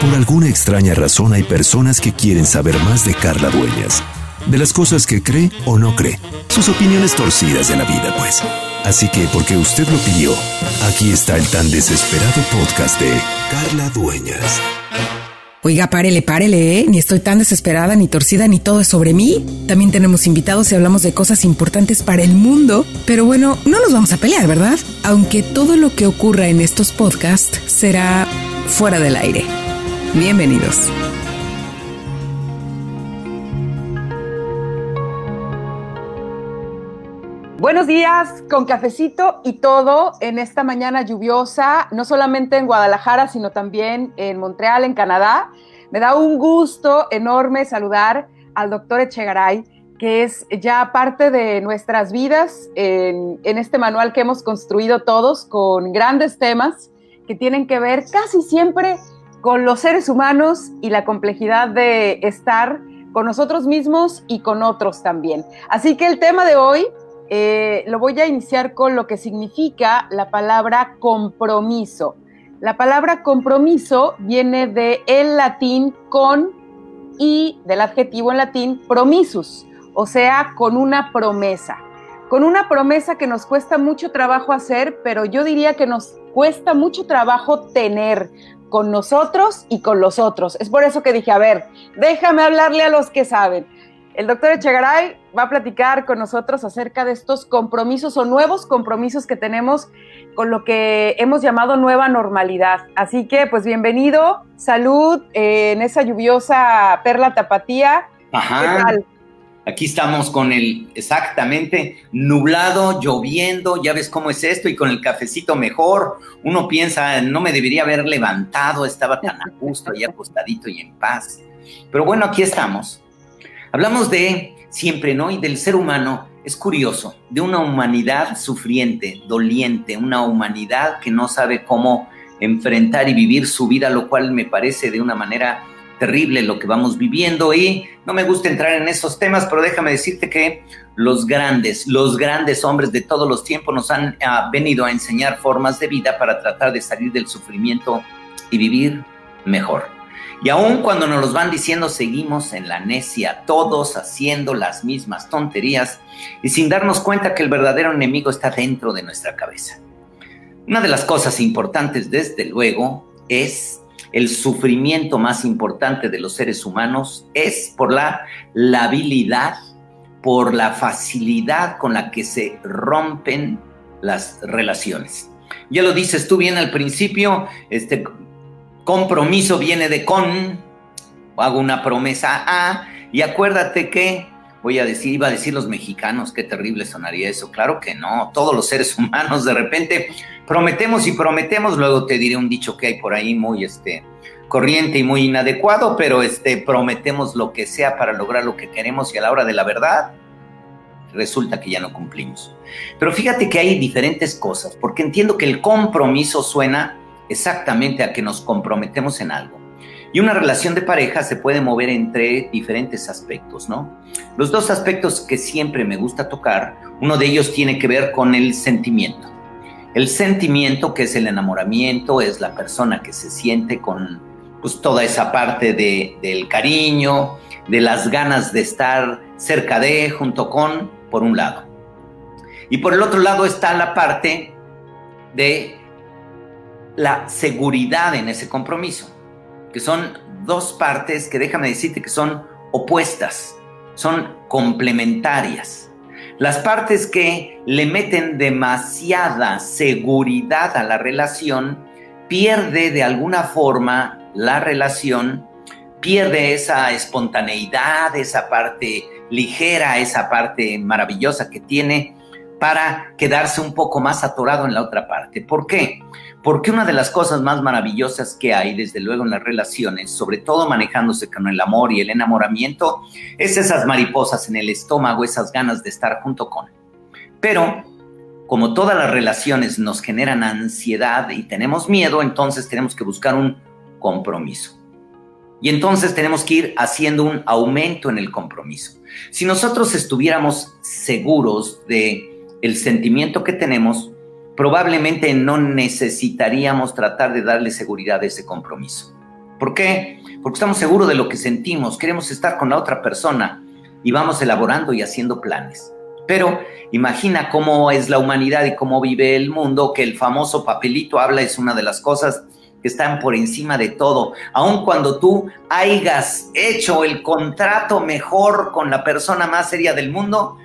Por alguna extraña razón hay personas que quieren saber más de Carla Dueñas, de las cosas que cree o no cree, sus opiniones torcidas de la vida, pues. Así que, porque usted lo pidió, aquí está el tan desesperado podcast de Carla Dueñas. Oiga, párele, párele, ¿eh? Ni estoy tan desesperada, ni torcida, ni todo es sobre mí. También tenemos invitados y hablamos de cosas importantes para el mundo. Pero bueno, no nos vamos a pelear, ¿verdad? Aunque todo lo que ocurra en estos podcasts será fuera del aire. Bienvenidos. Buenos días, con cafecito y todo en esta mañana lluviosa, no solamente en Guadalajara, sino también en Montreal, en Canadá. Me da un gusto enorme saludar al doctor Echegaray, que es ya parte de nuestras vidas en, en este manual que hemos construido todos con grandes temas que tienen que ver casi siempre con los seres humanos y la complejidad de estar con nosotros mismos y con otros también. Así que el tema de hoy eh, lo voy a iniciar con lo que significa la palabra compromiso. La palabra compromiso viene de el latín con y del adjetivo en latín promisus, o sea, con una promesa. Con una promesa que nos cuesta mucho trabajo hacer, pero yo diría que nos cuesta mucho trabajo tener con nosotros y con los otros. Es por eso que dije, a ver, déjame hablarle a los que saben. El doctor Echegaray va a platicar con nosotros acerca de estos compromisos o nuevos compromisos que tenemos con lo que hemos llamado nueva normalidad. Así que, pues bienvenido, salud eh, en esa lluviosa perla tapatía. Ajá. Aquí estamos con el exactamente nublado, lloviendo, ya ves cómo es esto, y con el cafecito mejor. Uno piensa, no me debería haber levantado, estaba tan a gusto y acostadito y en paz. Pero bueno, aquí estamos. Hablamos de siempre, ¿no? Y del ser humano. Es curioso, de una humanidad sufriente, doliente, una humanidad que no sabe cómo enfrentar y vivir su vida, lo cual me parece de una manera terrible lo que vamos viviendo y no me gusta entrar en esos temas, pero déjame decirte que los grandes, los grandes hombres de todos los tiempos nos han ah, venido a enseñar formas de vida para tratar de salir del sufrimiento y vivir mejor. Y aun cuando nos los van diciendo, seguimos en la necia, todos haciendo las mismas tonterías y sin darnos cuenta que el verdadero enemigo está dentro de nuestra cabeza. Una de las cosas importantes, desde luego, es el sufrimiento más importante de los seres humanos, es por la labilidad, por la facilidad con la que se rompen las relaciones. Ya lo dices tú bien al principio, este, compromiso viene de con, hago una promesa a, y acuérdate que, voy a decir, iba a decir los mexicanos, qué terrible sonaría eso, claro que no, todos los seres humanos de repente prometemos y prometemos, luego te diré un dicho que hay por ahí muy este corriente y muy inadecuado, pero este prometemos lo que sea para lograr lo que queremos y a la hora de la verdad resulta que ya no cumplimos. Pero fíjate que hay diferentes cosas, porque entiendo que el compromiso suena exactamente a que nos comprometemos en algo. Y una relación de pareja se puede mover entre diferentes aspectos, ¿no? Los dos aspectos que siempre me gusta tocar, uno de ellos tiene que ver con el sentimiento. El sentimiento, que es el enamoramiento, es la persona que se siente con pues, toda esa parte de, del cariño, de las ganas de estar cerca de, junto con, por un lado. Y por el otro lado está la parte de la seguridad en ese compromiso, que son dos partes que déjame decirte que son opuestas, son complementarias. Las partes que le meten demasiada seguridad a la relación, pierde de alguna forma la relación, pierde esa espontaneidad, esa parte ligera, esa parte maravillosa que tiene para quedarse un poco más atorado en la otra parte. ¿Por qué? Porque una de las cosas más maravillosas que hay, desde luego, en las relaciones, sobre todo manejándose con el amor y el enamoramiento, es esas mariposas en el estómago, esas ganas de estar junto con. Pero, como todas las relaciones nos generan ansiedad y tenemos miedo, entonces tenemos que buscar un compromiso. Y entonces tenemos que ir haciendo un aumento en el compromiso. Si nosotros estuviéramos seguros de el sentimiento que tenemos, probablemente no necesitaríamos tratar de darle seguridad a ese compromiso. ¿Por qué? Porque estamos seguros de lo que sentimos, queremos estar con la otra persona y vamos elaborando y haciendo planes. Pero imagina cómo es la humanidad y cómo vive el mundo, que el famoso papelito habla es una de las cosas que están por encima de todo. Aun cuando tú hayas hecho el contrato mejor con la persona más seria del mundo,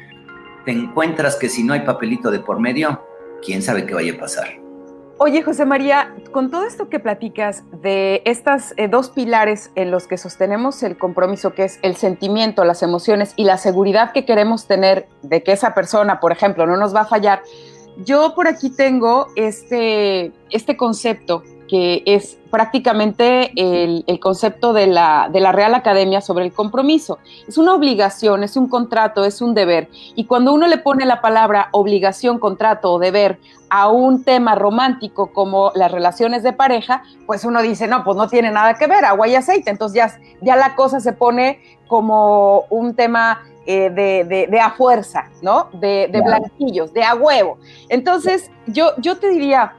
te encuentras que si no hay papelito de por medio, quién sabe qué vaya a pasar. Oye, José María, con todo esto que platicas de estas eh, dos pilares en los que sostenemos el compromiso, que es el sentimiento, las emociones y la seguridad que queremos tener de que esa persona, por ejemplo, no nos va a fallar, yo por aquí tengo este, este concepto que es prácticamente el, concepto de la, de la, Real Academia sobre el compromiso. Es una obligación, es un contrato, es un deber. Y cuando uno le pone la palabra obligación, contrato o deber a un tema romántico como las relaciones de pareja, pues uno dice, no, pues no tiene nada que ver, agua y aceite. Entonces ya, ya la cosa se pone como un tema eh, de, de, a fuerza, ¿no? De, de blanquillos, de a huevo. Entonces, yo, yo te diría,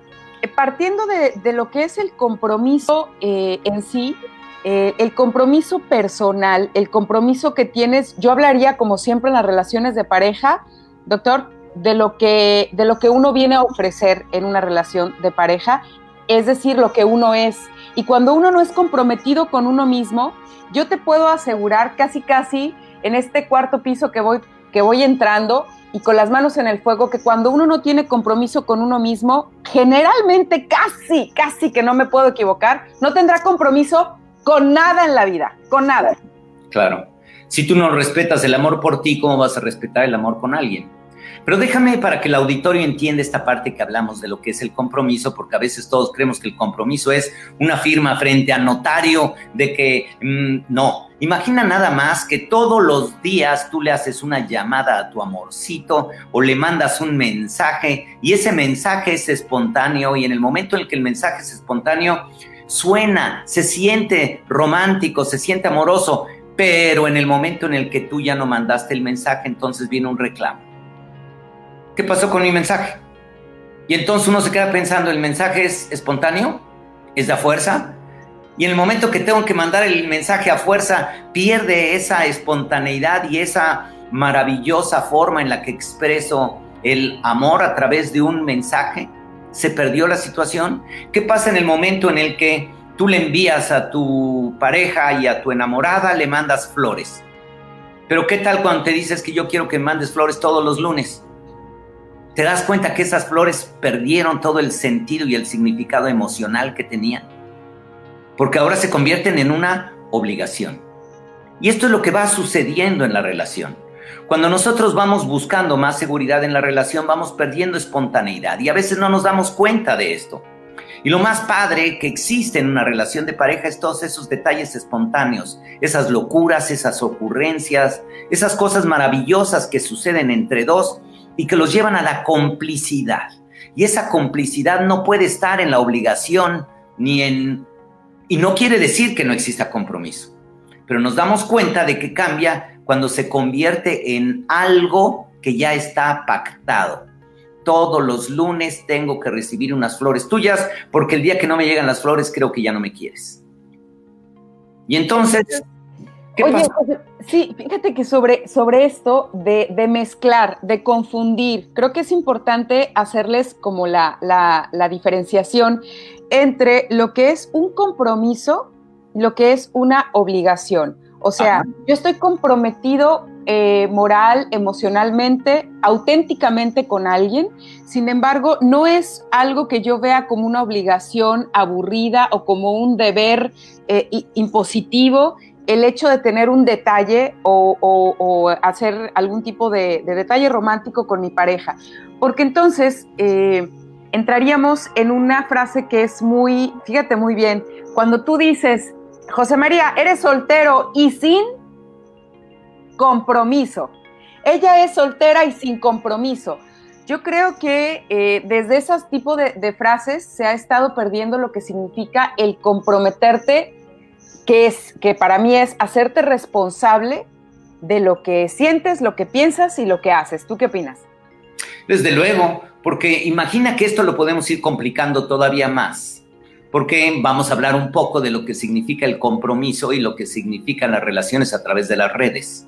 partiendo de, lo que es el compromiso eh, en sí, eh, el compromiso personal, el compromiso que tienes, yo hablaría como siempre en las relaciones de pareja, doctor, de lo que, de lo que uno viene a ofrecer en una relación de pareja, es decir, lo que uno es. Y cuando uno no es comprometido con uno mismo, yo te puedo asegurar casi casi en este cuarto piso que voy, que voy entrando, y con las manos en el fuego que cuando uno no tiene compromiso con uno mismo, generalmente casi, casi que no me puedo equivocar, no tendrá compromiso con nada en la vida, con nada. Claro. Si tú no respetas el amor por ti, ¿cómo vas a respetar el amor con alguien? Pero déjame para que el auditorio entienda esta parte que hablamos de lo que es el compromiso, porque a veces todos creemos que el compromiso es una firma frente a notario de que mm, no. Imagina nada más que todos los días tú le haces una llamada a tu amorcito o le mandas un mensaje y ese mensaje es espontáneo y en el momento en el que el mensaje es espontáneo, suena, se siente romántico, se siente amoroso, pero en el momento en el que tú ya no mandaste el mensaje, entonces viene un reclamo ¿qué pasó con mi mensaje? Y entonces uno se queda pensando, ¿el mensaje es espontáneo? ¿Es de fuerza? Y en el momento que tengo que mandar el mensaje a fuerza, pierde esa espontaneidad y esa maravillosa forma en la que expreso el amor a través de un mensaje. Se perdió la situación. ¿Qué pasa en el momento en el que tú le envías a tu pareja y a tu enamorada, le mandas flores? Pero ¿qué tal cuando te dices que yo quiero que mandes flores todos los lunes? ¿Te das cuenta que esas flores perdieron todo el sentido y el significado emocional que tenían? Porque ahora se convierten en una obligación. Y esto es lo que va sucediendo en la relación. Cuando nosotros vamos buscando más seguridad en la relación, vamos perdiendo espontaneidad y a veces no nos damos cuenta de esto. Y lo más padre que existe en una relación de pareja es todos esos detalles espontáneos, esas locuras, esas ocurrencias, esas cosas maravillosas que suceden entre dos y que los llevan a la complicidad. Y esa complicidad no puede estar en la obligación ni en... Y no quiere decir que no exista compromiso, pero nos damos cuenta de que cambia cuando se convierte en algo que ya está pactado. Todos los lunes tengo que recibir unas flores tuyas porque el día que no me llegan las flores creo que ya no me quieres. Y entonces Oye, sí, fíjate que sobre, sobre esto de, mezclar, de confundir, creo que es importante hacerles como la, la, diferenciación entre lo que es un compromiso y lo que es una obligación. O sea, yo estoy comprometido eh, moral, emocionalmente, auténticamente con alguien. Sin embargo, no es algo que yo vea como una obligación aburrida o como un deber eh, impositivo el hecho de tener un detalle o, hacer algún tipo de, detalle romántico con mi pareja. Porque entonces eh, entraríamos en una frase que es muy, fíjate muy bien, cuando tú dices, José María, eres soltero y sin compromiso. Ella es soltera y sin compromiso. Yo creo que eh, desde esos tipos de frases se ha estado perdiendo lo que significa el comprometerte que es que para mí es hacerte responsable de lo que sientes, lo que piensas y lo que haces. ¿Tú qué opinas? Desde luego, porque imagina que esto lo podemos ir complicando todavía más. porque vamos a hablar un poco de lo que significa el compromiso y lo que significan las relaciones a través de las redes.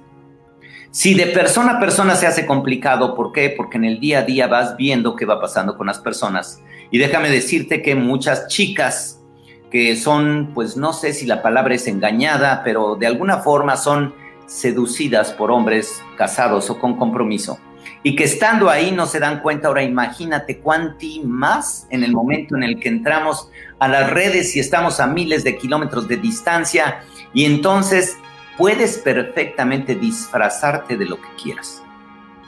Si de persona a persona se hace complicado, ¿por qué? Porque en el día a día vas viendo qué va pasando con las personas. Y déjame decirte que muchas chicas que son, pues no sé si la palabra es engañada, pero de alguna forma son seducidas por hombres casados o con compromiso. Y que estando ahí no se dan cuenta, ahora imagínate cuánti más en el momento en el que entramos a las redes y estamos a miles de kilómetros de distancia y entonces puedes perfectamente disfrazarte de lo que quieras.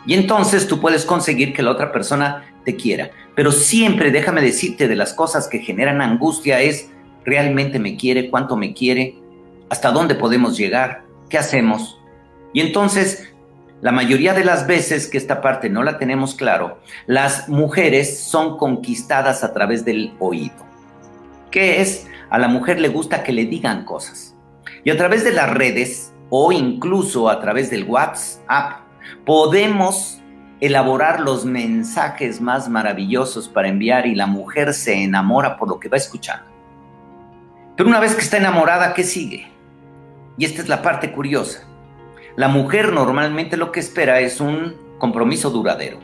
Y entonces tú puedes conseguir que la otra persona te quiera. Pero siempre déjame decirte de las cosas que generan angustia es, ¿realmente me quiere? ¿Cuánto me quiere? ¿Hasta dónde podemos llegar? ¿Qué hacemos? Y entonces, la mayoría de las veces que esta parte no la tenemos claro, las mujeres son conquistadas a través del oído. ¿Qué es? A la mujer le gusta que le digan cosas. Y a través de las redes o incluso a través del WhatsApp podemos elaborar los mensajes más maravillosos para enviar y la mujer se enamora por lo que va escuchando. Pero una vez que está enamorada, ¿qué sigue? Y esta es la parte curiosa. La mujer normalmente lo que espera es un compromiso duradero.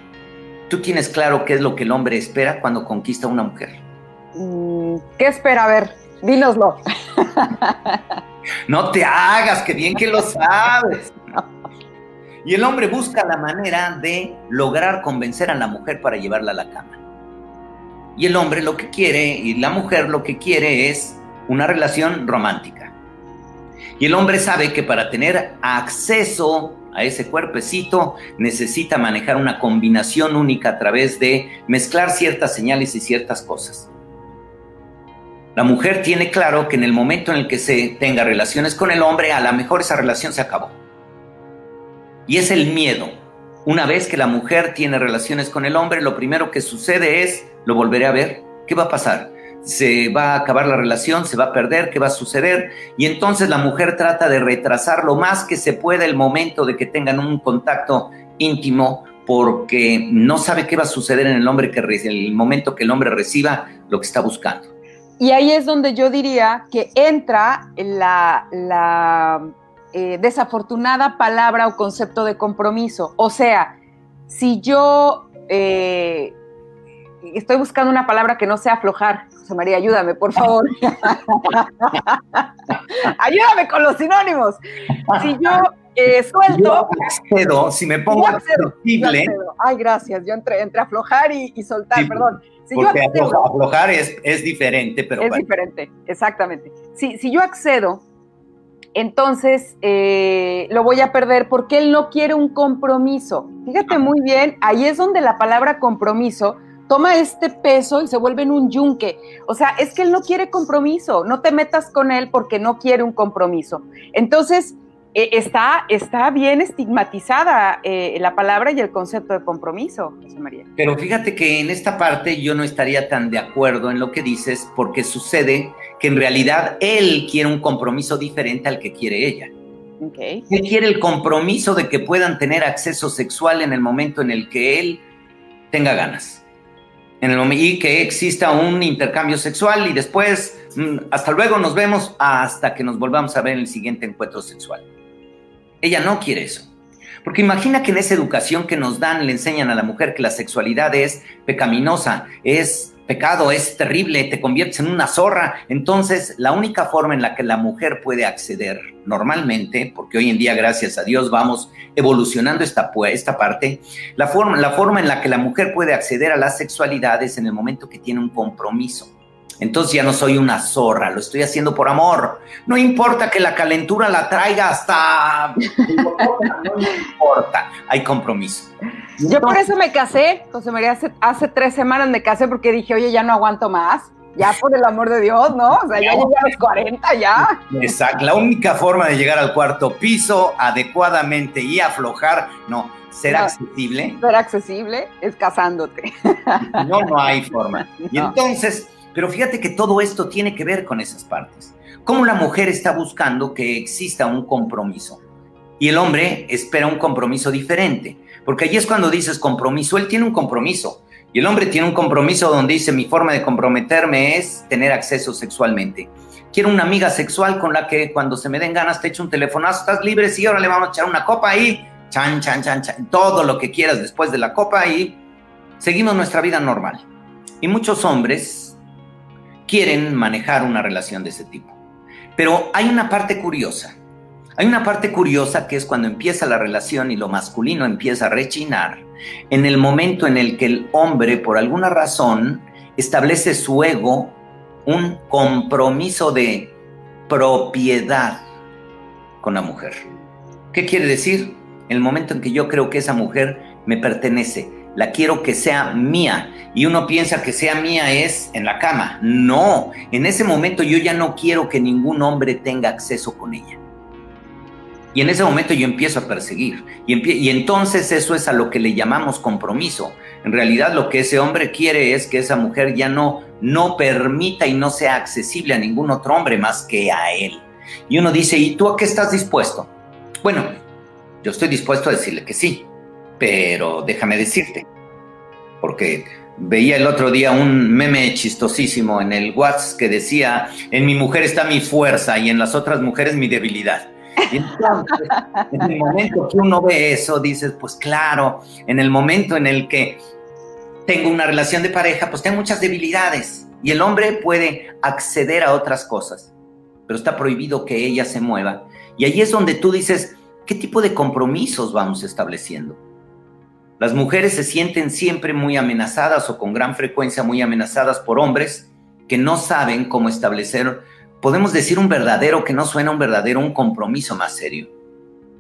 ¿Tú tienes claro qué es lo que el hombre espera cuando conquista a una mujer? Mm, ¿Qué espera? A ver, dínoslo. No te hagas, que bien que lo sabes. Y el hombre busca la manera de lograr convencer a la mujer para llevarla a la cama. Y el hombre lo que quiere y la mujer lo que quiere es una relación romántica. Y el hombre sabe que para tener acceso a ese cuerpecito necesita manejar una combinación única a través de mezclar ciertas señales y ciertas cosas. La mujer tiene claro que en el momento en el que se tenga relaciones con el hombre, a lo mejor esa relación se acabó. Y es el miedo. Una vez que la mujer tiene relaciones con el hombre, lo primero que sucede es, lo volveré a ver, ¿qué va a pasar? Se va a acabar la relación, se va a perder, ¿qué va a suceder? Y entonces la mujer trata de retrasar lo más que se pueda el momento de que tengan un contacto íntimo porque no sabe qué va a suceder en el hombre que el momento que el hombre reciba lo que está buscando. Y ahí es donde yo diría que entra la, eh, desafortunada palabra o concepto de compromiso. O sea, si yo eh, estoy buscando una palabra que no sea aflojar, José María, ayúdame, por favor. ayúdame con los sinónimos. Si yo eh, suelto. si me pongo accesible. Ay, gracias. Yo entre, entre aflojar y, soltar, perdón. porque aflojar es, es, diferente, pero. Es diferente, exactamente. Si, si yo accedo, entonces eh, lo voy a perder porque él no quiere un compromiso. Fíjate muy bien, ahí es donde la palabra compromiso toma este peso y se vuelve en un yunque. O sea, es que él no quiere compromiso, no te metas con él porque no quiere un compromiso. Entonces, eh, está, está bien estigmatizada eh, la palabra y el concepto de compromiso, José María. Pero fíjate que en esta parte yo no estaría tan de acuerdo en lo que dices, porque sucede que en realidad él quiere un compromiso diferente al que quiere ella. Okay. Él quiere el compromiso de que puedan tener acceso sexual en el momento en el que él tenga ganas. En el y que exista un intercambio sexual y después, mm, hasta luego, nos vemos hasta que nos volvamos a ver en el siguiente encuentro sexual. Ella no quiere eso. Porque imagina que en esa educación que nos dan le enseñan a la mujer que la sexualidad es pecaminosa, es pecado, es terrible, te conviertes en una zorra. Entonces, la única forma en la que la mujer puede acceder normalmente, porque hoy en día, gracias a Dios, vamos evolucionando esta, esta parte, la forma, la forma en la que la mujer puede acceder a la sexualidad es en el momento que tiene un compromiso. Entonces ya no soy una zorra, lo estoy haciendo por amor. No importa que la calentura la traiga hasta... no importa, hay compromiso. Yo por eso me casé, José María, hace, tres semanas me casé porque dije, oye, ya no aguanto más. Ya por el amor de Dios, ¿no? O sea, ya llegué a los 40 ya. Exacto, la única forma de llegar al cuarto piso adecuadamente y aflojar, no, ser accesible. Ser accesible es casándote. No, no hay forma. Y entonces pero fíjate que todo esto tiene que ver con esas partes. Cómo la mujer está buscando que exista un compromiso y el hombre espera un compromiso diferente. Porque ahí es cuando dices compromiso, él tiene un compromiso. Y el hombre tiene un compromiso donde dice, mi forma de comprometerme es tener acceso sexualmente. Quiero una amiga sexual con la que cuando se me den ganas te echo un telefonazo, estás libre, sí, ahora le vamos a echar una copa ahí, chan, chan, chan, chan, todo lo que quieras después de la copa y seguimos nuestra vida normal. Y muchos hombres quieren manejar una relación de ese tipo. Pero hay una parte curiosa. Hay una parte curiosa que es cuando empieza la relación y lo masculino empieza a rechinar, en el momento en el que el hombre, por alguna razón, establece su ego un compromiso de propiedad con la mujer. ¿Qué quiere decir? El momento en que yo creo que esa mujer me pertenece, la quiero que sea mía. Y uno piensa que sea mía es en la cama. No, en ese momento yo ya no quiero que ningún hombre tenga acceso con ella. Y en ese momento yo empiezo a perseguir. Y, entonces eso es a lo que le llamamos compromiso. En realidad lo que ese hombre quiere es que esa mujer ya no, no permita y no sea accesible a ningún otro hombre más que a él. Y uno dice, ¿y tú a qué estás dispuesto? Bueno, yo estoy dispuesto a decirle que sí, pero déjame decirte, porque veía el otro día un meme chistosísimo en el WhatsApp que decía, en mi mujer está mi fuerza y en las otras mujeres mi debilidad. Y entonces, en el momento que uno ve eso, dices, pues claro, en el momento en el que tengo una relación de pareja, pues tengo muchas debilidades y el hombre puede acceder a otras cosas, pero está prohibido que ella se mueva. Y ahí es donde tú dices, ¿qué tipo de compromisos vamos estableciendo? Las mujeres se sienten siempre muy amenazadas o con gran frecuencia muy amenazadas por hombres que no saben cómo establecer podemos decir un verdadero que no suena un verdadero, un compromiso más serio.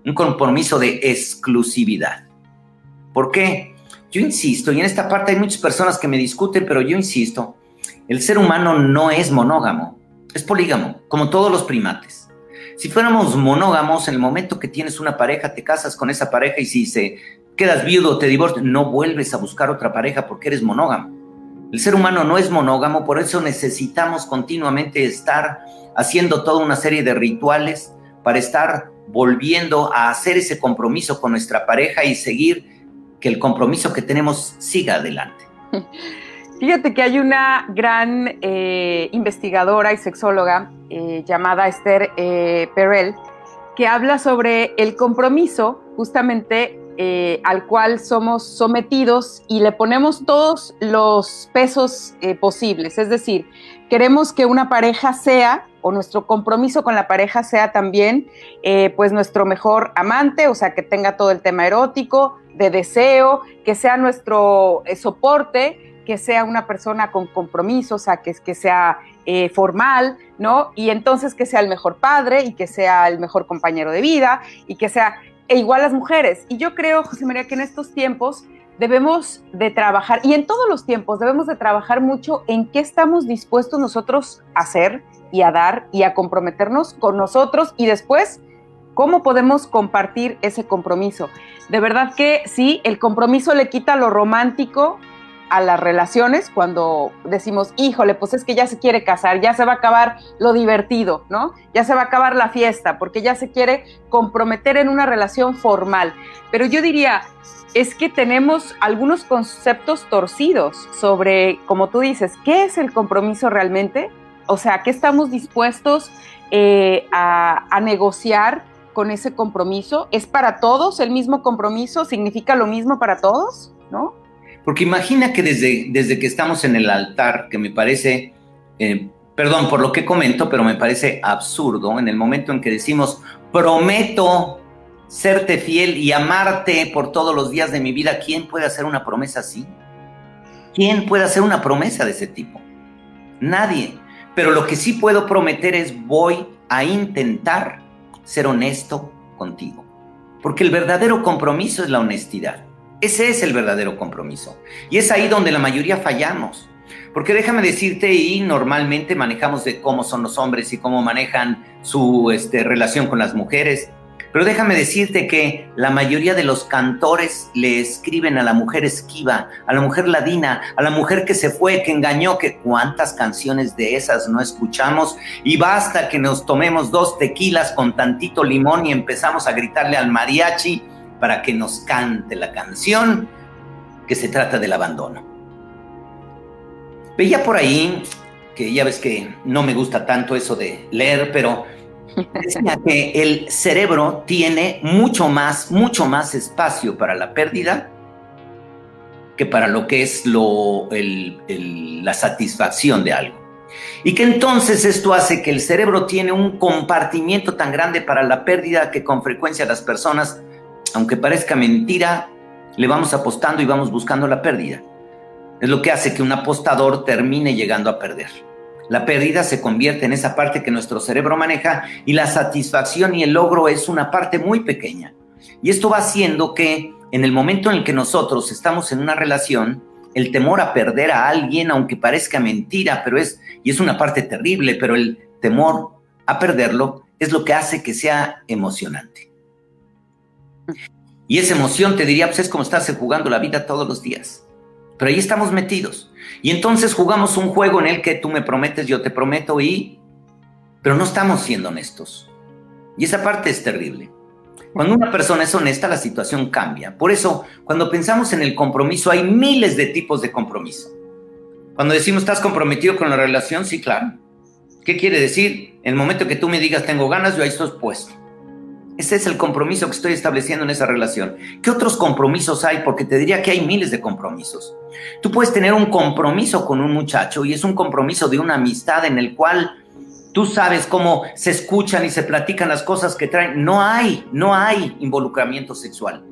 Un compromiso de exclusividad. ¿Por qué? Yo insisto, y en esta parte hay muchas personas que me discuten, pero yo insisto, el ser humano no es monógamo, es polígamo, como todos los primates. Si fuéramos monógamos, en el momento que tienes una pareja, te casas con esa pareja y si se quedas viudo, te divorcias, no vuelves a buscar otra pareja porque eres monógamo. El ser humano no es monógamo, por eso necesitamos continuamente estar haciendo toda una serie de rituales para estar volviendo a hacer ese compromiso con nuestra pareja y seguir que el compromiso que tenemos siga adelante. Fíjate que hay una gran eh, investigadora y sexóloga eh, llamada Esther eh, Perel que habla sobre el compromiso justamente eh, al cual somos sometidos y le ponemos todos los pesos posibles. Es decir, queremos que una pareja sea, o nuestro compromiso con la pareja sea también, pues nuestro mejor amante, o sea, que tenga todo el tema erótico, de deseo, que sea nuestro soporte, que sea una persona con compromiso, o sea, que, que sea formal, ¿no? Y entonces que sea el mejor padre y que sea el mejor compañero de vida y que sea e igual las mujeres. Y yo creo, José María, que en estos tiempos debemos de trabajar, y en todos los tiempos debemos de trabajar mucho en qué estamos dispuestos nosotros a hacer y a dar y a comprometernos con nosotros y después cómo podemos compartir ese compromiso. De verdad que sí, el compromiso le quita lo romántico a las relaciones cuando decimos, híjole, pues es que ya se quiere casar, ya se va a acabar lo divertido, ¿no? Ya se va a acabar la fiesta, porque ya se quiere comprometer en una relación formal. Pero yo diría, es que tenemos algunos conceptos torcidos sobre, como tú dices, ¿qué es el compromiso realmente? O sea, ¿qué estamos dispuestos eh, a, a negociar con ese compromiso? ¿Es para todos el mismo compromiso? ¿Significa lo mismo para todos? ¿No? Porque imagina que desde, desde que estamos en el altar, que me parece, eh, perdón por lo que comento, pero me parece absurdo, en el momento en que decimos, prometo serte fiel y amarte por todos los días de mi vida, ¿quién puede hacer una promesa así? ¿Quién puede hacer una promesa de ese tipo? Nadie. Pero lo que sí puedo prometer es voy a intentar ser honesto contigo. Porque el verdadero compromiso es la honestidad. Ese es el verdadero compromiso. Y es ahí donde la mayoría fallamos. Porque déjame decirte, y normalmente manejamos de cómo son los hombres y cómo manejan su este, relación con las mujeres. Pero déjame decirte que la mayoría de los cantores le escriben a la mujer esquiva, a la mujer ladina, a la mujer que se fue, que engañó, que cuántas canciones de esas no escuchamos. Y basta que nos tomemos dos tequilas con tantito limón y empezamos a gritarle al mariachi para que nos cante la canción que se trata del abandono. Veía por ahí, que ya ves que no me gusta tanto eso de leer, pero decía que el cerebro tiene mucho más, mucho más espacio para la pérdida que para lo que es lo, la satisfacción de algo. Y que entonces esto hace que el cerebro tiene un compartimiento tan grande para la pérdida que con frecuencia las personas, aunque parezca mentira, le vamos apostando y vamos buscando la pérdida. Es lo que hace que un apostador termine llegando a perder. La pérdida se convierte en esa parte que nuestro cerebro maneja y la satisfacción y el logro es una parte muy pequeña. Y esto va haciendo que en el momento en el que nosotros estamos en una relación, el temor a perder a alguien, aunque parezca mentira, pero es, y es una parte terrible, pero el temor a perderlo es lo que hace que sea emocionante. Y esa emoción, te diría, pues es como estarse jugando la vida todos los días. Pero ahí estamos metidos. Y entonces jugamos un juego en el que tú me prometes, yo te prometo y... Pero no estamos siendo honestos. Y esa parte es terrible. Cuando una persona es honesta, la situación cambia. Por eso, cuando pensamos en el compromiso, hay miles de tipos de compromiso. Cuando decimos, ¿estás comprometido con la relación? Sí, claro. ¿Qué quiere decir? En el momento que tú me digas, tengo ganas, yo ahí estoy puesto. Ese es el compromiso que estoy estableciendo en esa relación. ¿Qué otros compromisos hay? Porque te diría que hay miles de compromisos. Tú puedes tener un compromiso con un muchacho y es un compromiso de una amistad en el cual tú sabes cómo se escuchan y se platican las cosas que traen. No hay, no hay involucramiento sexual,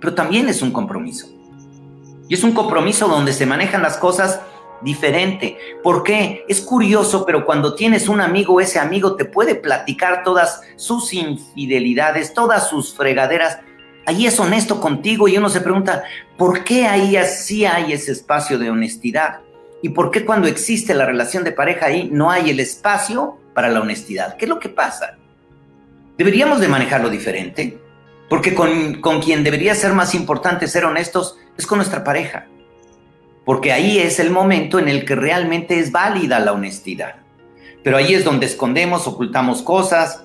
pero también es un compromiso. Y es un compromiso donde se manejan las cosas diferente. ¿Por qué? Es curioso, pero cuando tienes un amigo, ese amigo te puede platicar todas sus infidelidades, todas sus fregaderas. Ahí es honesto contigo y uno se pregunta, ¿por qué ahí así hay ese espacio de honestidad? ¿Y por qué cuando existe la relación de pareja ahí no hay el espacio para la honestidad? ¿Qué es lo que pasa? Deberíamos de manejarlo diferente, porque con, con quien debería ser más importante ser honestos es con nuestra pareja porque ahí es el momento en el que realmente es válida la honestidad. Pero ahí es donde escondemos, ocultamos cosas,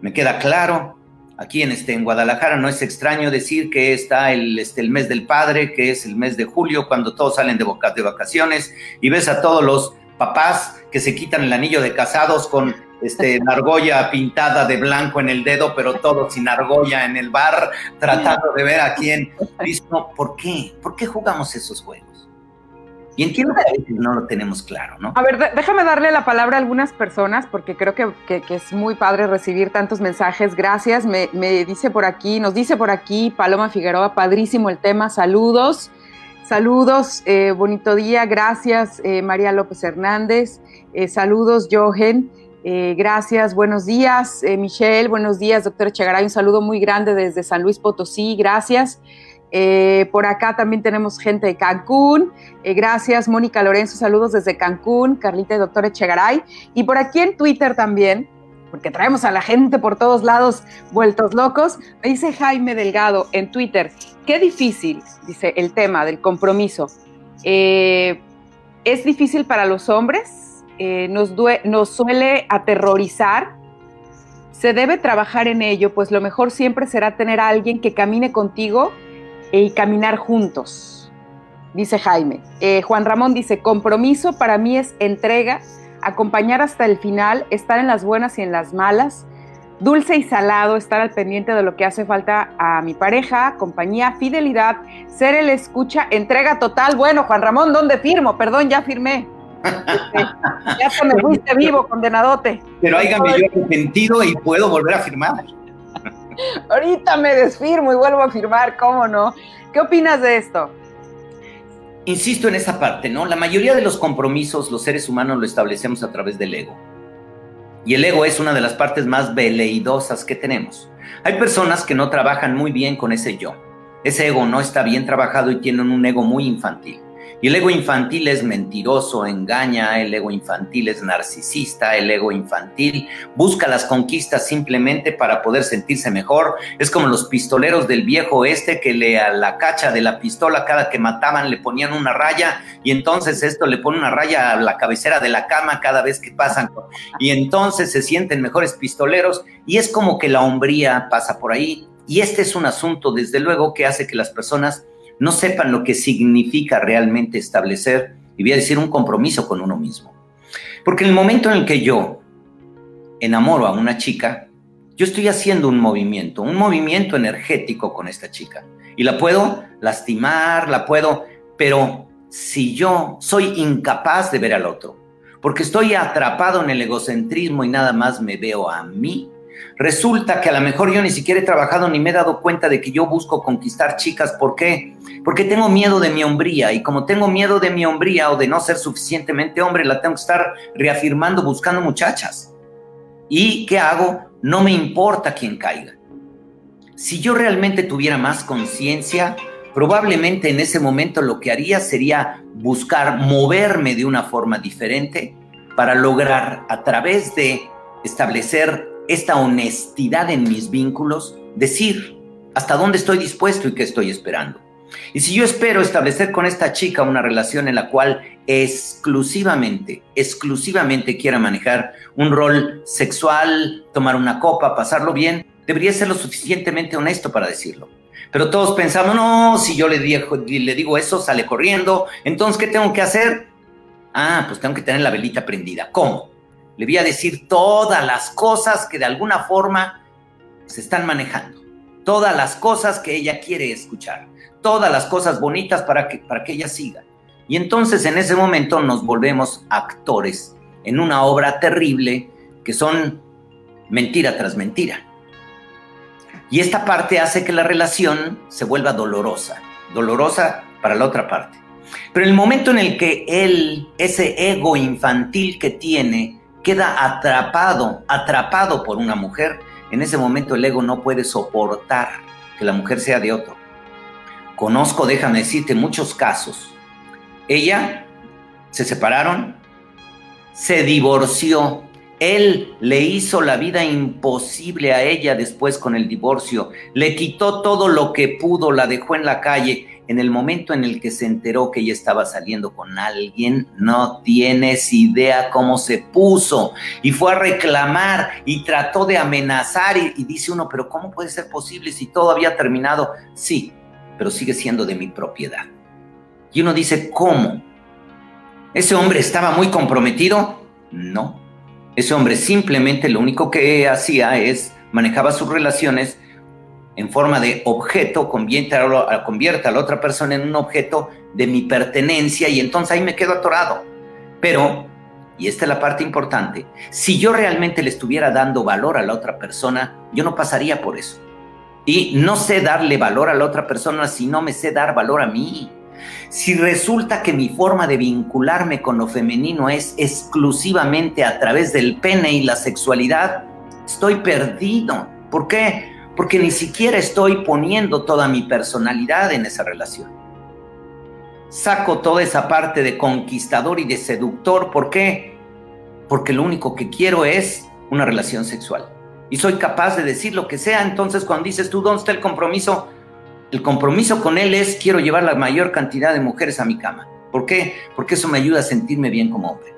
me queda claro. Aquí en, este, en Guadalajara no es extraño decir que está el, este, el mes del padre, que es el mes de julio, cuando todos salen de, de vacaciones y ves a todos los papás que se quitan el anillo de casados con este, argolla pintada de blanco en el dedo, pero todo sin argolla en el bar, tratando de ver a quién. ¿Por qué? ¿Por qué jugamos esos juegos? Y entiendo que no lo tenemos claro, ¿no? A ver, déjame darle la palabra a algunas personas porque creo que, es muy padre recibir tantos mensajes. Gracias. Me, dice por aquí, nos dice por aquí Paloma Figueroa, padrísimo el tema. Saludos. Saludos, eh, bonito día. Gracias, eh, María López Hernández. Eh, saludos, Jochen. gracias, buenos días, Michelle. Buenos días, doctor Echegaray. Un saludo muy grande desde San Luis Potosí. Gracias. Eh, por acá también tenemos gente de Cancún. Eh, gracias, Mónica Lorenzo. Saludos desde Cancún. Carlita y doctor Echegaray. Y por aquí en Twitter también, porque traemos a la gente por todos lados vueltos locos. Me dice Jaime Delgado en Twitter, qué difícil, dice el tema del compromiso. Eh, es difícil para los hombres, nos, nos suele aterrorizar. Se debe trabajar en ello, pues lo mejor siempre será tener a alguien que camine contigo y caminar juntos, dice Jaime. Eh, Juan Ramón dice, compromiso para mí es entrega, acompañar hasta el final, estar en las buenas y en las malas, dulce y salado, estar al pendiente de lo que hace falta a mi pareja, compañía, fidelidad, ser el escucha, entrega total. Bueno, Juan Ramón, ¿dónde firmo? Perdón, ya firmé. Este, ya se me fuiste vivo, condenadote. Pero hágame yo arrepentido y puedo volver a firmar. Ahorita me desfirmo y vuelvo a firmar, ¿cómo no? ¿Qué opinas de esto? Insisto en esa parte, ¿no? La mayoría de los compromisos los seres humanos lo establecemos a través del ego. Y el ego es una de las partes más veleidosas que tenemos. Hay personas que no trabajan muy bien con ese yo. Ese ego no está bien trabajado y tienen un ego muy infantil. El ego infantil es mentiroso, engaña, el ego infantil es narcisista, el ego infantil busca las conquistas simplemente para poder sentirse mejor. Es como los pistoleros del viejo este que le a la cacha de la pistola cada que mataban le ponían una raya y entonces esto le pone una raya a la cabecera de la cama cada vez que pasan y entonces se sienten mejores pistoleros y es como que la hombría pasa por ahí. Y este es un asunto, desde luego, que hace que las personas no sepan lo que significa realmente establecer y voy a decir un compromiso con uno mismo. Porque en el momento en el que yo enamoro a una chica, yo estoy haciendo un movimiento, un movimiento energético con esta chica. Y la puedo lastimar, la puedo, pero si yo soy incapaz de ver al otro, porque estoy atrapado en el egocentrismo y nada más me veo a mí, resulta que a lo mejor yo ni siquiera he trabajado ni me he dado cuenta de que yo busco conquistar chicas. ¿Por qué? Porque tengo miedo de mi hombría y como tengo miedo de mi hombría o de no ser suficientemente hombre, la tengo que estar reafirmando buscando muchachas. ¿Y qué hago? No me importa quién caiga. Si yo realmente tuviera más conciencia, probablemente en ese momento lo que haría sería buscar moverme de una forma diferente para lograr a través de establecer esta honestidad en mis vínculos, decir hasta dónde estoy dispuesto y qué estoy esperando. Y si yo espero establecer con esta chica una relación en la cual exclusivamente, exclusivamente quiera manejar un rol sexual, tomar una copa, pasarlo bien, debería ser lo suficientemente honesto para decirlo. Pero todos pensamos, no, si yo le digo, le digo eso, sale corriendo. Entonces, ¿qué tengo que hacer? Ah, pues tengo que tener la velita prendida. ¿Cómo? Le voy a decir todas las cosas que de alguna forma se están manejando. Todas las cosas que ella quiere escuchar. Todas las cosas bonitas para que, para que ella siga. Y entonces en ese momento nos volvemos actores en una obra terrible que son mentira tras mentira. Y esta parte hace que la relación se vuelva dolorosa, dolorosa para la otra parte. Pero en el momento en el que él, ese ego infantil que tiene, queda atrapado, atrapado por una mujer, en ese momento el ego no puede soportar que la mujer sea de otro. Conozco, déjame decirte, muchos casos. Ella se separaron, se divorció, él le hizo la vida imposible a ella después con el divorcio, le quitó todo lo que pudo, la dejó en la calle. En el momento en el que se enteró que ella estaba saliendo con alguien, no tienes idea cómo se puso y fue a reclamar y trató de amenazar y, dice uno, pero ¿cómo puede ser posible si todo había terminado? Sí, pero sigue siendo de mi propiedad. Y uno dice, ¿cómo? ¿Ese hombre estaba muy comprometido? No ese hombre simplemente lo único que hacía es manejaba sus relaciones en forma de objeto, convierte a, la otra persona en un objeto de mi pertenencia y entonces ahí me quedo atorado. Pero, y esta es la parte importante, si yo realmente le estuviera dando valor a la otra persona, yo no pasaría por eso. Y no sé darle valor a la otra persona si no me sé dar valor a mí. Si resulta que mi forma de vincularme con lo femenino es exclusivamente a través del pene y la sexualidad, estoy perdido. ¿Por qué? Porque ni siquiera estoy poniendo toda mi personalidad en esa relación. Saco toda esa parte de conquistador y de seductor. ¿Por qué? Porque lo único que quiero es una relación sexual. Y soy capaz de decir lo que sea. Entonces, cuando dices tú, ¿dónde está el compromiso? El compromiso con él es quiero llevar la mayor cantidad de mujeres a mi cama. ¿Por qué? Porque eso me ayuda a sentirme bien como hombre.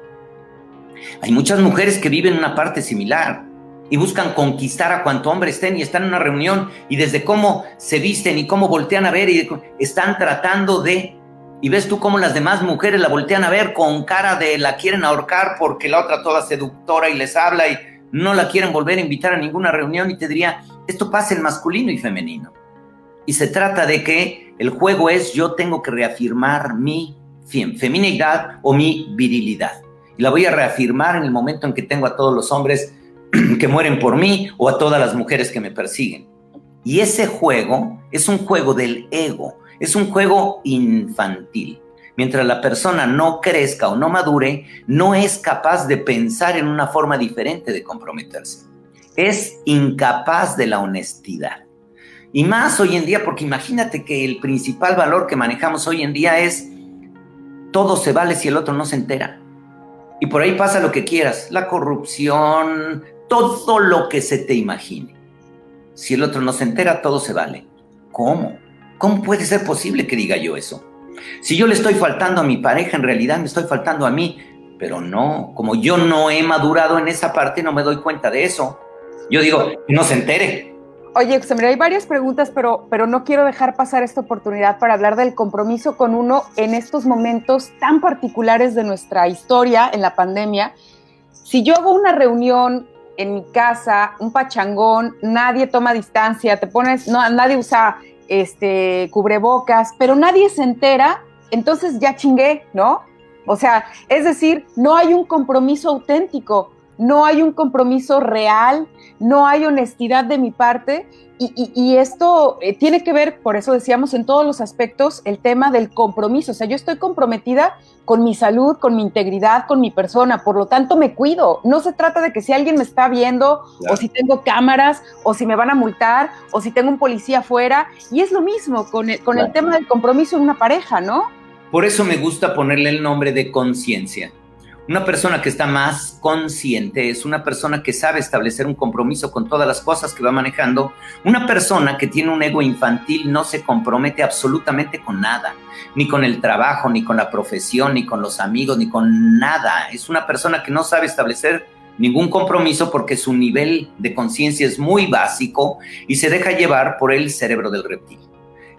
Hay muchas mujeres que viven una parte similar y buscan conquistar a cuanto hombre estén y están en una reunión y desde cómo se visten y cómo voltean a ver y están tratando de y ves tú cómo las demás mujeres la voltean a ver con cara de la quieren ahorcar porque la otra toda seductora y les habla y no la quieren volver a invitar a ninguna reunión y te diría, esto pasa en masculino y femenino. Y se trata de que el juego es yo tengo que reafirmar mi feminidad o mi virilidad. Y la voy a reafirmar en el momento en que tengo a todos los hombres que mueren por mí o a todas las mujeres que me persiguen. Y ese juego es un juego del ego, es un juego infantil. Mientras la persona no crezca o no madure, no es capaz de pensar en una forma diferente de comprometerse. Es incapaz de la honestidad. Y más hoy en día, porque imagínate que el principal valor que manejamos hoy en día es todo se vale si el otro no se entera. Y por ahí pasa lo que quieras, la corrupción, todo lo que se te imagine. Si el otro no se entera, todo se vale. ¿Cómo? ¿Cómo puede ser posible que diga yo eso? Si yo le estoy faltando a mi pareja, en realidad me estoy faltando a mí. Pero no, como yo no he madurado en esa parte, no me doy cuenta de eso. Yo digo, no se entere. Oye, hay varias preguntas, pero, pero no quiero dejar pasar esta oportunidad para hablar del compromiso con uno en estos momentos tan particulares de nuestra historia en la pandemia. Si yo hago una reunión en mi casa, un pachangón, nadie toma distancia, te pones, no, nadie usa este cubrebocas, pero nadie se entera, entonces ya chingué, ¿no? O sea, es decir, no hay un compromiso auténtico, no hay un compromiso real, no hay honestidad de mi parte y, esto eh, tiene que ver, por eso decíamos en todos los aspectos, el tema del compromiso. O sea, yo estoy comprometida con mi salud, con mi integridad, con mi persona, por lo tanto me cuido. No se trata de que si alguien me está viendo o si tengo cámaras o si me van a multar o si tengo un policía afuera. Y es lo mismo con con el tema del compromiso en una pareja, ¿no? Por eso me gusta ponerle el nombre de conciencia. Una persona que está más consciente es una persona que sabe establecer un compromiso con todas las cosas que va manejando. Una persona que tiene un ego infantil no se compromete absolutamente con nada, ni con el trabajo, ni con la profesión, ni con los amigos, ni con nada. Es una persona que no sabe establecer ningún compromiso porque su nivel de conciencia es muy básico y se deja llevar por el cerebro del reptil.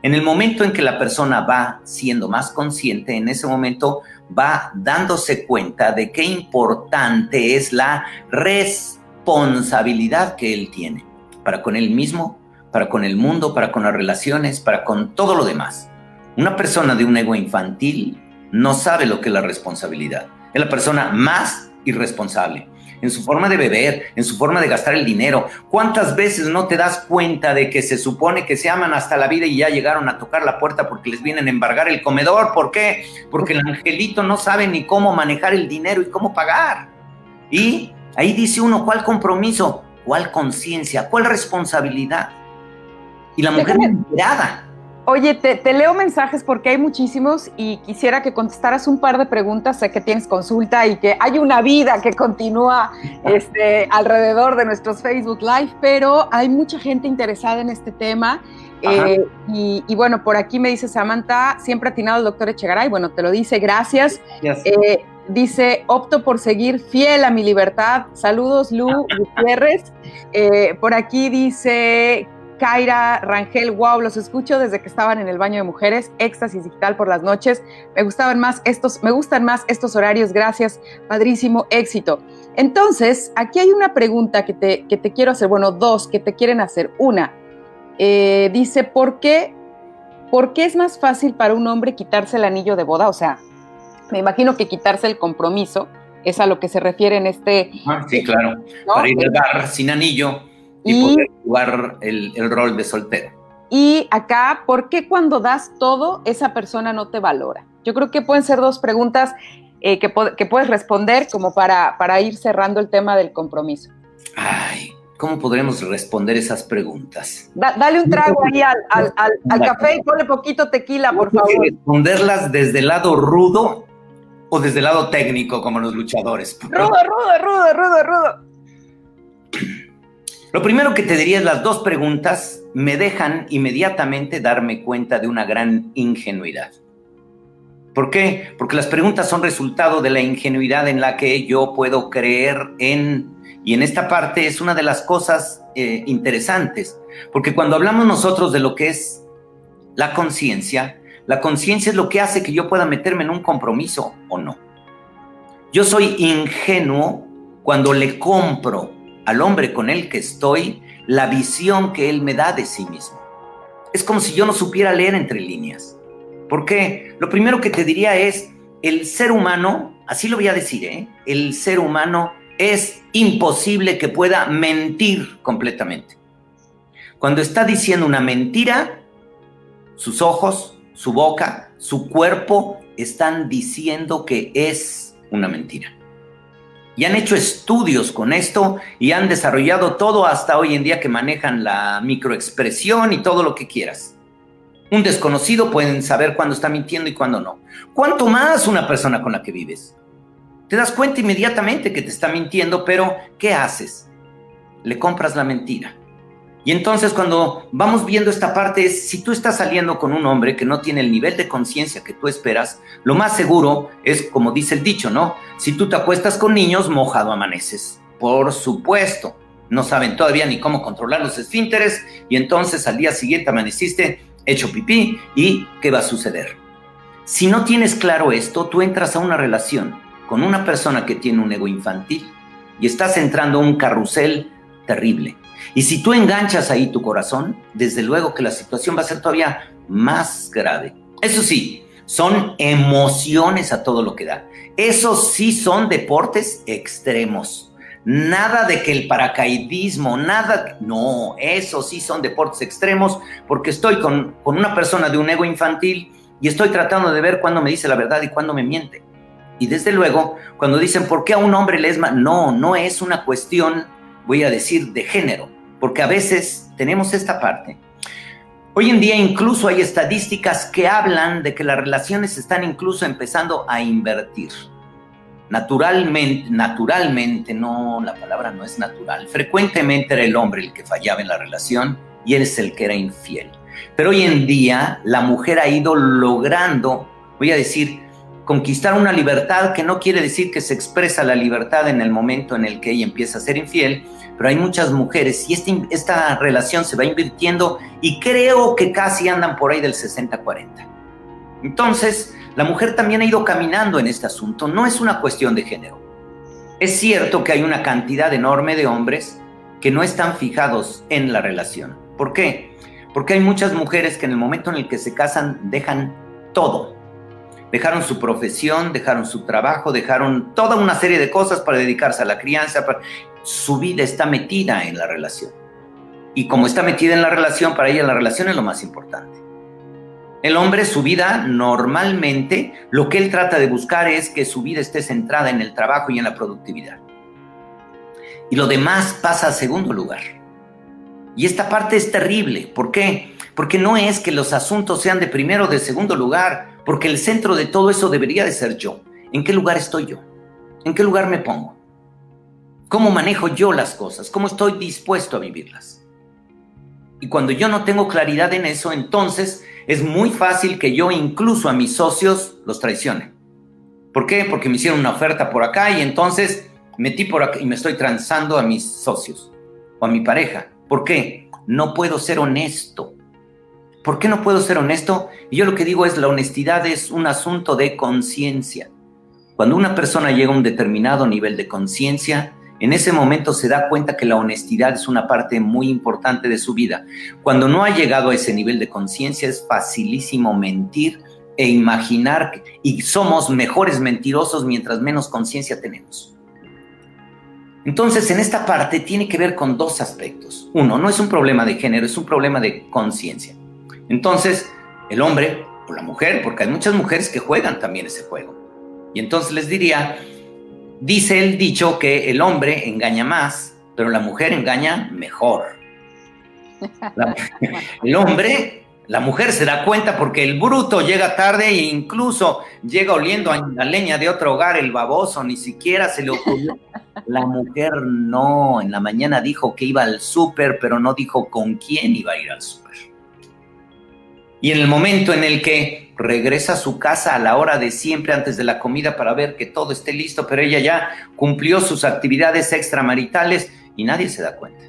En el momento en que la persona va siendo más consciente, en ese momento va dándose cuenta de qué importante es la responsabilidad que él tiene para con él mismo, para con el mundo, para con las relaciones, para con todo lo demás. Una persona de un ego infantil no sabe lo que es la responsabilidad. Es la persona más irresponsable en su forma de beber, en su forma de gastar el dinero. ¿Cuántas veces no te das cuenta de que se supone que se aman hasta la vida y ya llegaron a tocar la puerta porque les vienen a embargar el comedor? ¿Por qué? Porque el angelito no sabe ni cómo manejar el dinero y cómo pagar. Y ahí dice uno, ¿cuál compromiso? ¿Cuál conciencia? ¿Cuál responsabilidad? Y la mujer mirada Oye, te, leo mensajes porque hay muchísimos y quisiera que contestaras un par de preguntas. Sé que tienes consulta y que hay una vida que continúa este, alrededor de nuestros Facebook Live, pero hay mucha gente interesada en este tema. Eh, y, bueno, por aquí me dice Samantha, siempre atinado el doctor Echegaray. Bueno, te lo dice, gracias. Eh, dice, opto por seguir fiel a mi libertad. Saludos, Lu Gutiérrez. Eh, por aquí dice Kaira Rangel, wow, los escucho desde que estaban en el baño de mujeres, éxtasis digital por las noches. Me gustaban más estos, me gustan más estos horarios, gracias, padrísimo, éxito. Entonces, aquí hay una pregunta que te, que te quiero hacer, bueno, dos que te quieren hacer. Una, eh, dice, ¿por qué, ¿por qué es más fácil para un hombre quitarse el anillo de boda? O sea, me imagino que quitarse el compromiso es a lo que se refiere en este... Ah, sí, claro. Para ir al bar sin anillo y, poder jugar el, rol de soltero. Y acá, ¿por qué cuando das todo, esa persona no te valora? Yo creo que pueden ser dos preguntas eh, que, puedes responder como para, para ir cerrando el tema del compromiso. Ay, ¿cómo podremos responder esas preguntas? dale un trago ahí al, al, café y ponle poquito tequila, por favor. Responderlas desde el lado rudo o desde el lado técnico, como los luchadores. Rudo, rudo, rudo, rudo, rudo. Lo primero que te diría es las dos preguntas me dejan inmediatamente darme cuenta de una gran ingenuidad. ¿Por qué? Porque las preguntas son resultado de la ingenuidad en la que yo puedo creer en, y en esta parte es una de las cosas eh, interesantes, porque cuando hablamos nosotros de lo que es la conciencia, la conciencia es lo que hace que yo pueda meterme en un compromiso o no. Yo soy ingenuo cuando le compro al hombre con el que estoy la visión que él me da de sí mismo. Es como si yo no supiera leer entre líneas. ¿Por qué? Lo primero que te diría es, el ser humano, así lo voy a decir, ¿eh? el ser humano es imposible que pueda mentir completamente. Cuando está diciendo una mentira, sus ojos, su boca, su cuerpo están diciendo que es una mentira y han hecho estudios con esto y han desarrollado todo hasta hoy en día que manejan la microexpresión y todo lo que quieras. Un desconocido pueden saber cuándo está mintiendo y cuándo no. ¿Cuánto más una persona con la que vives? Te das cuenta inmediatamente que te está mintiendo, pero ¿qué haces? Le compras la mentira. Y entonces cuando vamos viendo esta parte es, si tú estás saliendo con un hombre que no tiene el nivel de conciencia que tú esperas, lo más seguro es, como dice el dicho, ¿no? Si tú te acuestas con niños, mojado amaneces. Por supuesto. no saben todavía ni cómo controlar los esfínteres y entonces al día siguiente amaneciste hecho pipí y ¿qué va a suceder? Si no tienes claro esto, tú entras a una relación con una persona que tiene un ego infantil y estás entrando a un carrusel terrible. Y si tú enganchas ahí tu corazón, desde luego que la situación va a ser todavía más grave. Eso sí, son emociones a todo lo que da. Esos sí son deportes extremos. Nada de que el paracaidismo, nada, no, esos sí son deportes extremos porque estoy con, con una persona de un ego infantil y estoy tratando de ver cuándo me dice la verdad y cuándo me miente. Y desde luego, cuando dicen, ¿por qué a un hombre le es? No, no es una cuestión, voy a decir, de género, porque a veces tenemos esta parte. Hoy en día incluso hay estadísticas que hablan de que las relaciones están incluso empezando a invertir. Naturalmente, naturalmente, no, la palabra no es natural. Frecuentemente era el hombre el que fallaba en la relación y él es el que era infiel. Pero hoy en día la mujer ha ido logrando, voy a decir, conquistar una libertad que no quiere decir que se expresa la libertad en el momento en el que ella empieza a ser infiel, pero hay muchas mujeres y este, esta relación se va invirtiendo y creo que casi andan por ahí del 60-40. Entonces, la mujer también ha ido caminando en este asunto, no es una cuestión de género. Es cierto que hay una cantidad enorme de hombres que no están fijados en la relación. ¿Por qué? Porque hay muchas mujeres que en el momento en el que se casan dejan todo Dejaron su profesión, dejaron su trabajo, dejaron toda una serie de cosas para dedicarse a la crianza. Su vida está metida en la relación. Y como está metida en la relación, para ella la relación es lo más importante. El hombre, su vida, normalmente, lo que él trata de buscar es que su vida esté centrada en el trabajo y en la productividad. Y lo demás pasa a segundo lugar. Y esta parte es terrible. ¿Por qué? Porque no es que los asuntos sean de primero o de segundo lugar porque el centro de todo eso debería de ser yo. ¿En qué lugar estoy yo? ¿En qué lugar me pongo? ¿Cómo manejo yo las cosas? ¿Cómo estoy dispuesto a vivirlas? Y cuando yo no tengo claridad en eso, entonces es muy fácil que yo incluso a mis socios los traicione. ¿Por qué? Porque me hicieron una oferta por acá y entonces metí por acá y me estoy transando a mis socios o a mi pareja. ¿Por qué? No puedo ser honesto. ¿Por qué no puedo ser honesto? Y yo lo que digo es, la honestidad es un asunto de conciencia. Cuando una persona llega a un determinado nivel de conciencia, en ese momento se da cuenta que la honestidad es una parte muy importante de su vida. Cuando no ha llegado a ese nivel de conciencia es facilísimo mentir e imaginar y somos mejores mentirosos mientras menos conciencia tenemos. Entonces, en esta parte tiene que ver con dos aspectos. Uno, no es un problema de género, es un problema de conciencia. Entonces, el hombre o la mujer, porque hay muchas mujeres que juegan también ese juego. Y entonces les diría, dice el dicho que el hombre engaña más, pero la mujer engaña mejor. el hombre, la mujer se da cuenta porque el bruto llega tarde e incluso llega oliendo a la leña de otro hogar, el baboso, ni siquiera se le ocurrió. La mujer no, en la mañana dijo que iba al súper, pero no dijo con quién iba a ir al súper. Y en el momento en el que regresa a su casa a la hora de siempre antes de la comida para ver que todo esté listo, pero ella ya cumplió sus actividades extramaritales y nadie se da cuenta.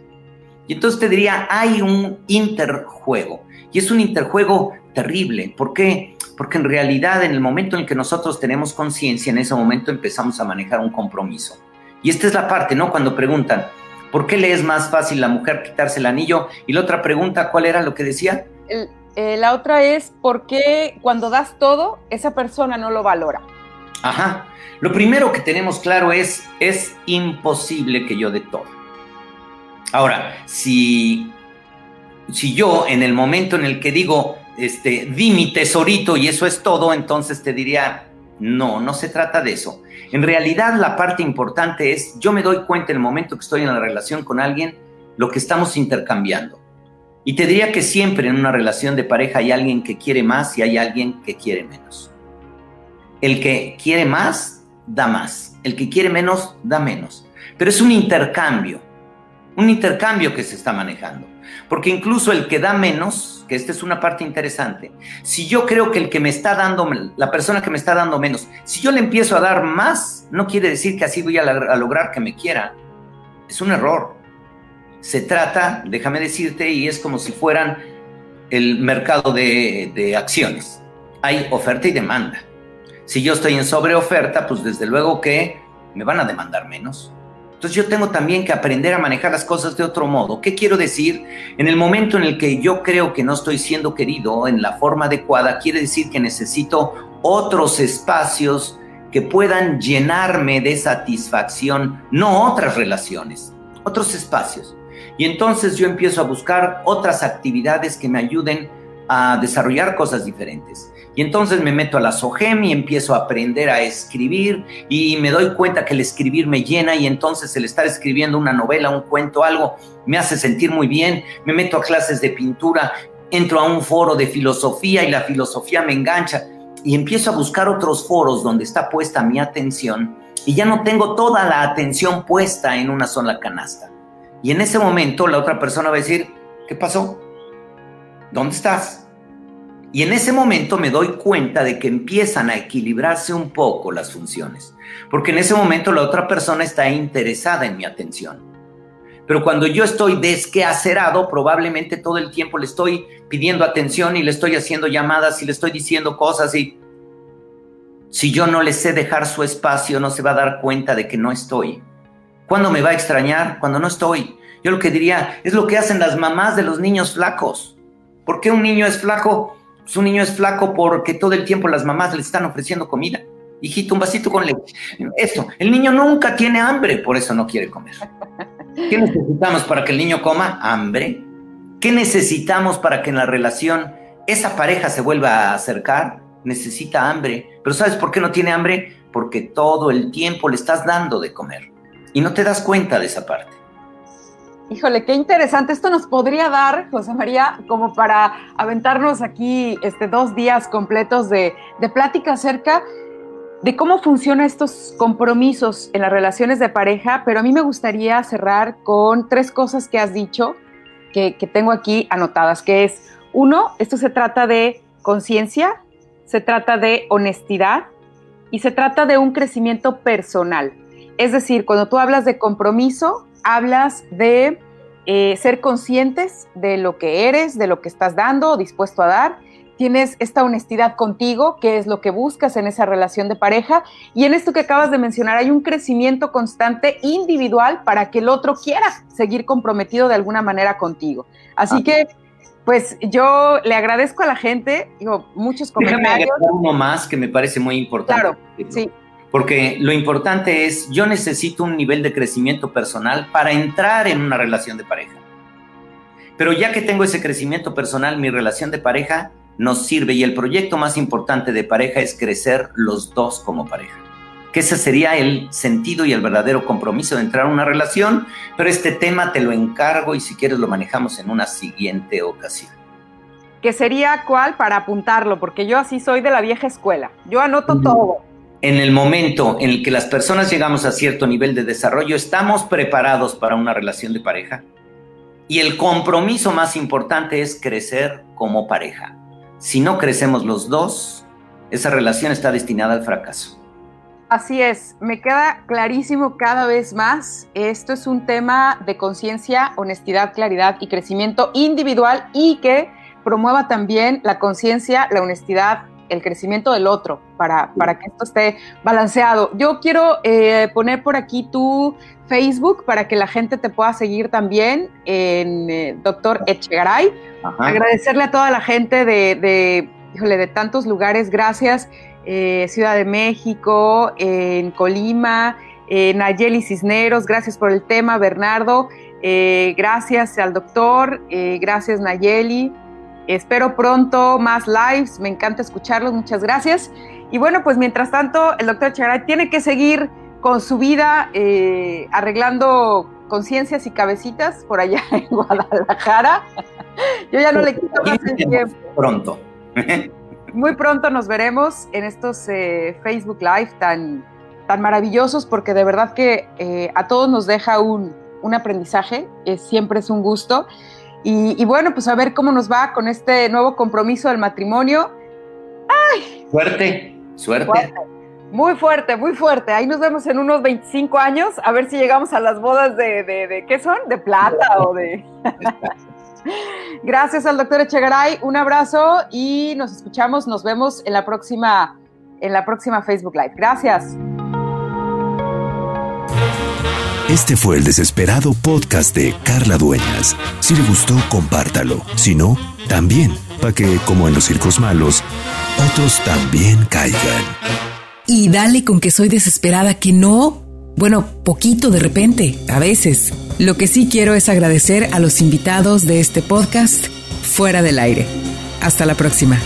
Y entonces te diría, hay un interjuego. Y es un interjuego terrible. ¿Por qué? Porque en realidad en el momento en que nosotros tenemos conciencia, en ese momento empezamos a manejar un compromiso. Y esta es la parte, ¿no? Cuando preguntan, ¿por qué le es más fácil a la mujer quitarse el anillo? Y la otra pregunta, ¿cuál era lo que decía? El, eh, la otra es por qué cuando das todo, esa persona no lo valora. Ajá. Lo primero que tenemos claro es, es imposible que yo dé todo. Ahora, si, si yo en el momento en el que digo, este, di mi tesorito y eso es todo, entonces te diría, no, no se trata de eso. En realidad la parte importante es, yo me doy cuenta en el momento que estoy en la relación con alguien, lo que estamos intercambiando. Y te diría que siempre en una relación de pareja hay alguien que quiere más y hay alguien que quiere menos. El que quiere más, da más. El que quiere menos, da menos. Pero es un intercambio, un intercambio que se está manejando. Porque incluso el que da menos, que esta es una parte interesante, si yo creo que el que me está dando, la persona que me está dando menos, si yo le empiezo a dar más, no quiere decir que así voy a, a lograr que me quiera. Es un error. Se trata, déjame decirte, y es como si fueran el mercado de, de acciones. Hay oferta y demanda. Si yo estoy en sobreoferta, pues desde luego que me van a demandar menos. Entonces yo tengo también que aprender a manejar las cosas de otro modo. ¿Qué quiero decir? En el momento en el que yo creo que no estoy siendo querido en la forma adecuada, quiere decir que necesito otros espacios que puedan llenarme de satisfacción, no otras relaciones, otros espacios. Y entonces yo empiezo a buscar otras actividades que me ayuden a desarrollar cosas diferentes. Y entonces me meto a la SOGEM y empiezo a aprender a escribir y me doy cuenta que el escribir me llena y entonces el estar escribiendo una novela, un cuento, algo, me hace sentir muy bien. Me meto a clases de pintura, entro a un foro de filosofía y la filosofía me engancha y empiezo a buscar otros foros donde está puesta mi atención y ya no tengo toda la atención puesta en una sola canasta. Y en ese momento la otra persona va a decir, ¿qué pasó? ¿Dónde estás? Y en ese momento me doy cuenta de que empiezan a equilibrarse un poco las funciones, porque en ese momento la otra persona está interesada en mi atención. Pero cuando yo estoy desqueacerado, probablemente todo el tiempo le estoy pidiendo atención y le estoy haciendo llamadas y le estoy diciendo cosas y si yo no le sé dejar su espacio, no se va a dar cuenta de que no estoy. ¿Cuándo me va a extrañar? Cuando no estoy. Yo lo que diría es lo que hacen las mamás de los niños flacos. ¿Por qué un niño es flaco? Pues un niño es flaco porque todo el tiempo las mamás le están ofreciendo comida. Hijito, un vasito con leche. Esto, el niño nunca tiene hambre, por eso no quiere comer. ¿Qué necesitamos para que el niño coma? Hambre. ¿Qué necesitamos para que en la relación esa pareja se vuelva a acercar? Necesita hambre. Pero ¿sabes por qué no tiene hambre? Porque todo el tiempo le estás dando de comer. Y no te das cuenta de esa parte. Híjole, qué interesante. Esto nos podría dar, José María, como para aventarnos aquí este, dos días completos de, de plática acerca de cómo funcionan estos compromisos en las relaciones de pareja, pero a mí me gustaría cerrar con tres cosas que has dicho que, tengo aquí anotadas, que es, uno, esto se trata de conciencia, se trata de honestidad y se trata de un crecimiento personal. Es decir, cuando tú hablas de compromiso, hablas de eh, ser conscientes de lo que eres, de lo que estás dando o dispuesto a dar tienes esta honestidad contigo, que es lo que buscas en esa relación de pareja. Y en esto que acabas de mencionar, hay un crecimiento constante individual para que el otro quiera seguir comprometido de alguna manera contigo. Así que, pues yo le agradezco a la gente, digo, muchos comentarios. Déjame uno más que me parece muy importante. Claro, sí. Porque lo importante es, yo necesito un nivel de crecimiento personal para entrar en una relación de pareja. Pero ya que tengo ese crecimiento personal, mi relación de pareja nos sirve y el proyecto más importante de pareja es crecer los dos como pareja. Que ese sería el sentido y el verdadero compromiso de entrar a una relación, pero este tema te lo encargo y si quieres lo manejamos en una siguiente ocasión. ¿Qué sería cuál para apuntarlo? Porque yo así soy de la vieja escuela. Yo anoto todo. En el momento en el que las personas llegamos a cierto nivel de desarrollo, estamos preparados para una relación de pareja. Y el compromiso más importante es crecer como pareja. Si no crecemos los dos, esa relación está destinada al fracaso. Así es, me queda clarísimo cada vez más. Esto es un tema de conciencia, honestidad, claridad y crecimiento individual y que promueva también la conciencia, la honestidad, el crecimiento del otro para, para que esto esté balanceado. Yo quiero eh, poner por aquí tu Facebook para que la gente te pueda seguir también en eh, Doctor Echegaray. Agradecerle a toda la gente de, de, de tantos lugares. Gracias. Eh, Ciudad de México, en Colima, Nayeli Cisneros, gracias por el tema, Bernardo. gracias al doctor, gracias Nayeli. Espero pronto más lives, me encanta escucharlos, muchas gracias. Y bueno, pues mientras tanto, el doctor Charay tiene que seguir con su vida eh, arreglando conciencias y cabecitas por allá en Guadalajara. Yo ya no le quito más el tiempo. Pronto. Muy pronto nos veremos en estos eh, Facebook Live tan, tan maravillosos porque de verdad que eh, a todos nos deja un, un aprendizaje, siempre es un gusto. Y, bueno, pues a ver cómo nos va con este nuevo compromiso del matrimonio. ¡Ay! Suerte, suerte. Muy fuerte, muy fuerte. Ahí nos vemos en unos 25 años, a ver si llegamos a las bodas de, de, de ¿qué son? ¿De plata o de...? Gracias al doctor Echegaray, un abrazo y nos escuchamos, nos vemos en la próxima, en la próxima Facebook Live. Gracias. Este fue el desesperado podcast de Carla Dueñas. Si le gustó, compártalo. Si no, también, para que, como en los circos malos, otros también caigan. Y dale con que soy desesperada, que no. Bueno, poquito de repente, a veces. Lo que sí quiero es agradecer a los invitados de este podcast fuera del aire. Hasta la próxima.